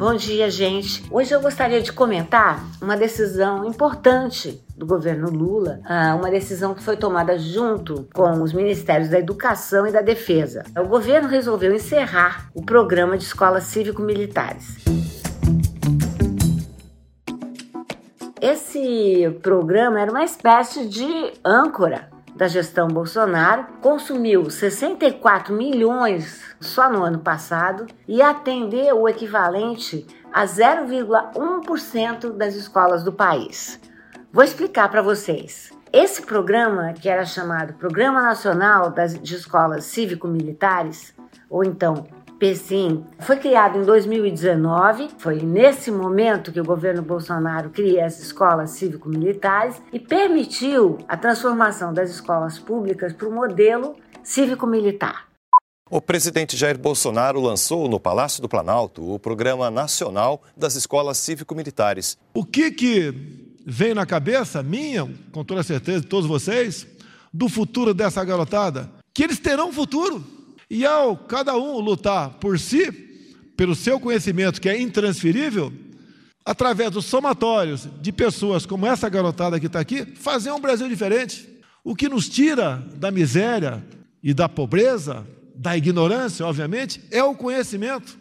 Bom dia, gente. Hoje eu gostaria de comentar uma decisão importante do governo Lula, ah, uma decisão que foi tomada junto com os ministérios da Educação e da Defesa. O governo resolveu encerrar o programa de escolas cívico-militares. Esse programa era uma espécie de âncora da gestão Bolsonaro, consumiu 64 milhões só no ano passado e atendeu o equivalente a 0,1% das escolas do país. Vou explicar para vocês. Esse programa, que era chamado Programa Nacional das, de Escolas Cívico-Militares, ou então PSIM, foi criado em 2019. Foi nesse momento que o governo Bolsonaro cria as escolas cívico-militares e permitiu a transformação das escolas públicas para o modelo cívico-militar. O presidente Jair Bolsonaro lançou no Palácio do Planalto o Programa Nacional das Escolas Cívico-Militares. O que, que vem na cabeça minha, com toda certeza de todos vocês, do futuro dessa garotada? Que eles terão um futuro. E ao cada um lutar por si, pelo seu conhecimento que é intransferível, através dos somatórios de pessoas como essa garotada que está aqui, fazer um Brasil diferente. O que nos tira da miséria e da pobreza, da ignorância, obviamente, é o conhecimento.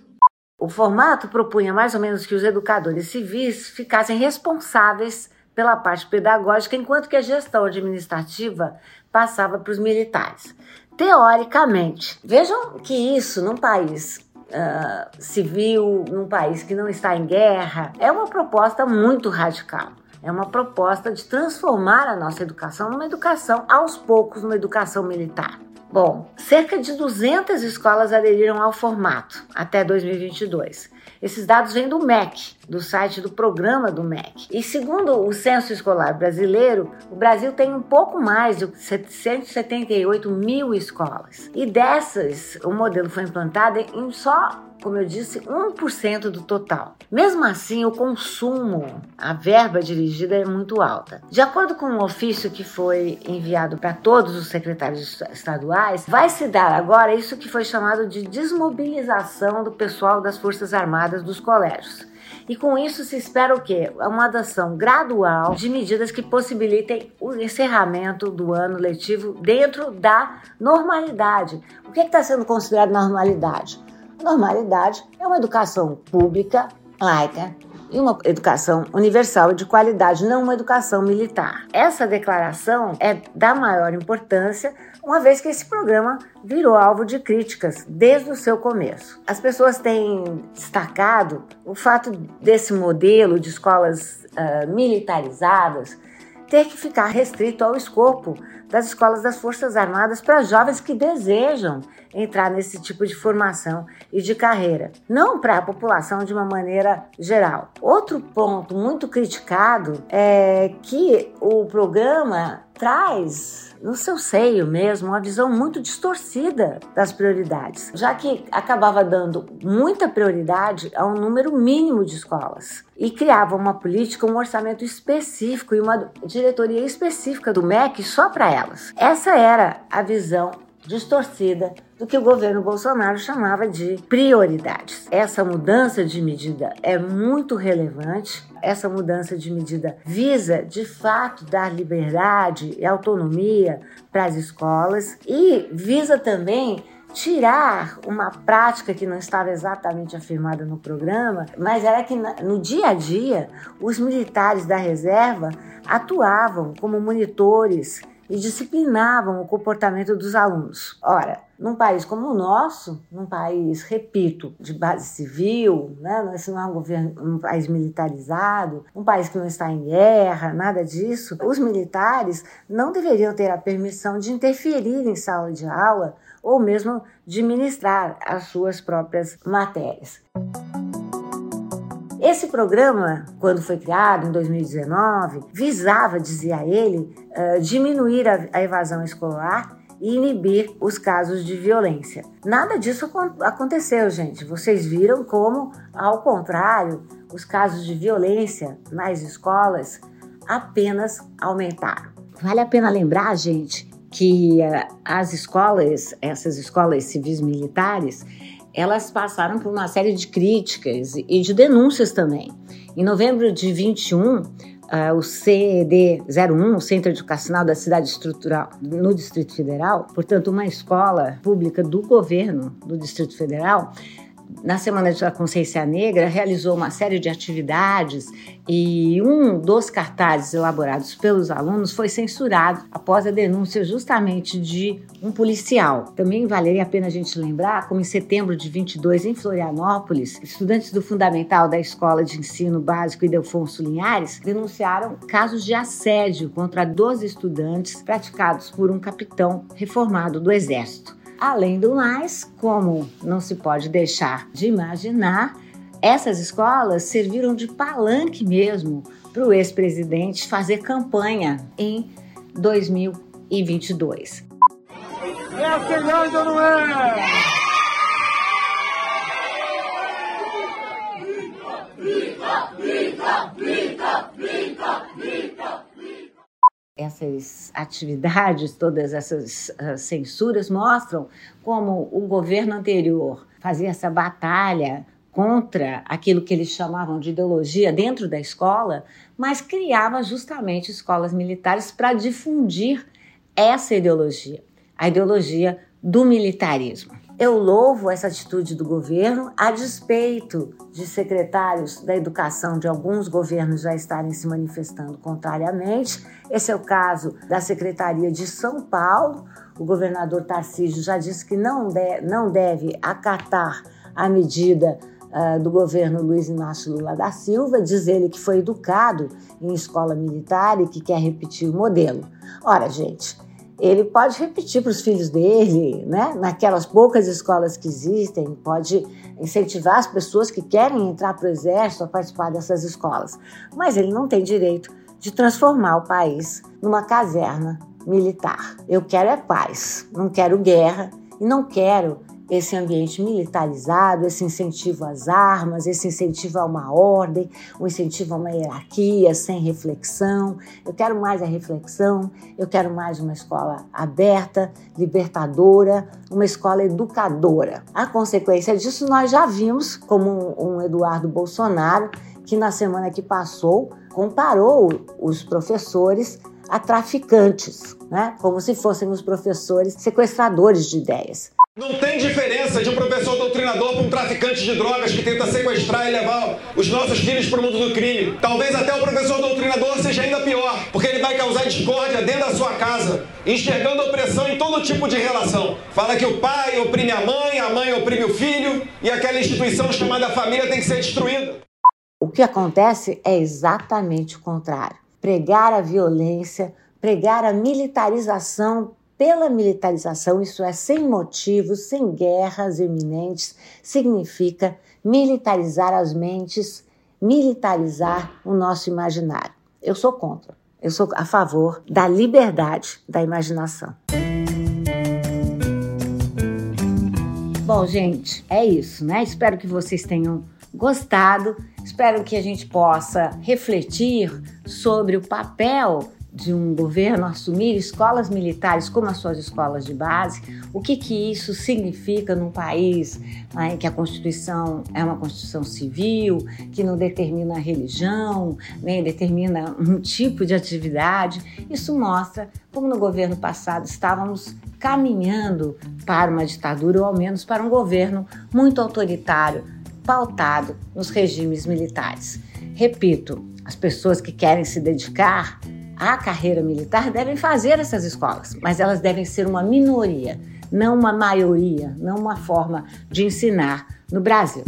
O formato propunha mais ou menos que os educadores civis ficassem responsáveis pela parte pedagógica, enquanto que a gestão administrativa passava para os militares teoricamente. Vejam que isso num país uh, civil, num país que não está em guerra, é uma proposta muito radical. É uma proposta de transformar a nossa educação numa educação, aos poucos, numa educação militar. Bom, cerca de 200 escolas aderiram ao formato até 2022. Esses dados vêm do MEC, do site do programa do MEC. E segundo o Censo Escolar Brasileiro, o Brasil tem um pouco mais de 778 mil escolas. E dessas, o modelo foi implantado em só como eu disse, 1% do total. Mesmo assim, o consumo, a verba dirigida é muito alta. De acordo com um ofício que foi enviado para todos os secretários estaduais, vai se dar agora isso que foi chamado de desmobilização do pessoal das Forças Armadas dos colégios. E com isso se espera o quê? Uma adoção gradual de medidas que possibilitem o encerramento do ano letivo dentro da normalidade. O que é está sendo considerado normalidade? Normalidade é uma educação pública, laica e uma educação universal de qualidade, não uma educação militar. Essa declaração é da maior importância, uma vez que esse programa virou alvo de críticas desde o seu começo. As pessoas têm destacado o fato desse modelo de escolas uh, militarizadas ter que ficar restrito ao escopo das escolas das Forças Armadas para jovens que desejam entrar nesse tipo de formação e de carreira, não para a população de uma maneira geral. Outro ponto muito criticado é que o programa traz no seu seio mesmo, uma visão muito distorcida das prioridades, já que acabava dando muita prioridade a um número mínimo de escolas e criava uma política, um orçamento específico e uma diretoria específica do MEC só para elas. Essa era a visão distorcida do que o governo Bolsonaro chamava de prioridades. Essa mudança de medida é muito relevante. Essa mudança de medida visa, de fato, dar liberdade e autonomia para as escolas e visa também tirar uma prática que não estava exatamente afirmada no programa, mas era que no dia a dia os militares da reserva atuavam como monitores e disciplinavam o comportamento dos alunos. Ora, num país como o nosso, num país, repito, de base civil, né? não é um, governo, um país militarizado, um país que não está em guerra, nada disso, os militares não deveriam ter a permissão de interferir em sala de aula ou mesmo de ministrar as suas próprias matérias. Esse programa, quando foi criado em 2019, visava, dizia ele, uh, diminuir a, a evasão escolar e inibir os casos de violência. Nada disso aconteceu, gente. Vocês viram como, ao contrário, os casos de violência nas escolas apenas aumentaram. Vale a pena lembrar, gente, que uh, as escolas, essas escolas civis militares, elas passaram por uma série de críticas e de denúncias também. Em novembro de 21, uh, o CED 01, o Centro Educacional da Cidade Estrutural no Distrito Federal, portanto, uma escola pública do governo do Distrito Federal, na Semana da Consciência Negra, realizou uma série de atividades e um dos cartazes elaborados pelos alunos foi censurado após a denúncia justamente de um policial. Também valeria a pena a gente lembrar como em setembro de 22, em Florianópolis, estudantes do Fundamental da Escola de Ensino Básico Idelfonso Linhares denunciaram casos de assédio contra 12 estudantes praticados por um capitão reformado do Exército. Além do mais, como não se pode deixar de imaginar, essas escolas serviram de palanque mesmo para o ex-presidente fazer campanha em 2022. É a ou não é? Essas atividades, todas essas uh, censuras mostram como o governo anterior fazia essa batalha contra aquilo que eles chamavam de ideologia dentro da escola, mas criava justamente escolas militares para difundir essa ideologia, a ideologia do militarismo. Eu louvo essa atitude do governo, a despeito de secretários da educação de alguns governos já estarem se manifestando contrariamente. Esse é o caso da Secretaria de São Paulo. O governador Tarcísio já disse que não, de, não deve acatar a medida uh, do governo Luiz Inácio Lula da Silva, diz ele que foi educado em escola militar e que quer repetir o modelo. Ora, gente ele pode repetir para os filhos dele, né? naquelas poucas escolas que existem, pode incentivar as pessoas que querem entrar para o exército a participar dessas escolas. Mas ele não tem direito de transformar o país numa caserna militar. Eu quero é paz, não quero guerra e não quero esse ambiente militarizado, esse incentivo às armas, esse incentivo a uma ordem, um incentivo a uma hierarquia sem reflexão. Eu quero mais a reflexão, eu quero mais uma escola aberta, libertadora, uma escola educadora. A consequência disso nós já vimos, como um Eduardo Bolsonaro, que na semana que passou comparou os professores a traficantes, né? como se fossem os professores sequestradores de ideias. Não tem diferença de um professor doutrinador para um traficante de drogas que tenta sequestrar e levar os nossos filhos para o mundo do crime. Talvez até o professor doutrinador seja ainda pior, porque ele vai causar discórdia dentro da sua casa, enxergando opressão em todo tipo de relação. Fala que o pai oprime a mãe, a mãe oprime o filho e aquela instituição chamada família tem que ser destruída. O que acontece é exatamente o contrário. Pregar a violência, pregar a militarização pela militarização, isso é, sem motivos, sem guerras iminentes, significa militarizar as mentes, militarizar o nosso imaginário. Eu sou contra. Eu sou a favor da liberdade da imaginação. Bom, gente, é isso, né? Espero que vocês tenham gostado. Espero que a gente possa refletir sobre o papel de um governo assumir escolas militares como as suas escolas de base, o que, que isso significa num país né, que a Constituição é uma Constituição civil, que não determina a religião, nem determina um tipo de atividade. Isso mostra como no governo passado estávamos caminhando para uma ditadura, ou ao menos para um governo muito autoritário, pautado nos regimes militares. Repito, as pessoas que querem se dedicar a carreira militar devem fazer essas escolas, mas elas devem ser uma minoria, não uma maioria, não uma forma de ensinar no Brasil.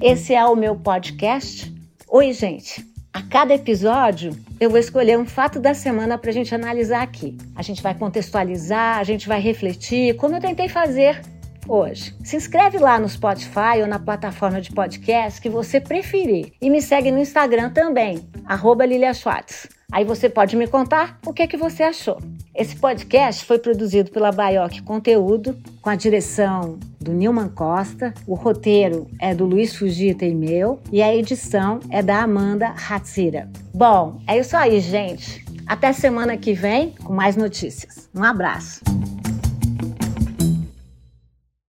Esse é o meu podcast. Oi, gente! A cada episódio eu vou escolher um fato da semana para a gente analisar aqui. A gente vai contextualizar, a gente vai refletir, como eu tentei fazer hoje. Se inscreve lá no Spotify ou na plataforma de podcast que você preferir. E me segue no Instagram também, arroba Lilia Schwartz. Aí você pode me contar o que, é que você achou. Esse podcast foi produzido pela Baioc Conteúdo, com a direção do Nilman Costa, o roteiro é do Luiz Fugita e meu, e a edição é da Amanda Hatsira. Bom, é isso aí, gente. Até semana que vem com mais notícias. Um abraço.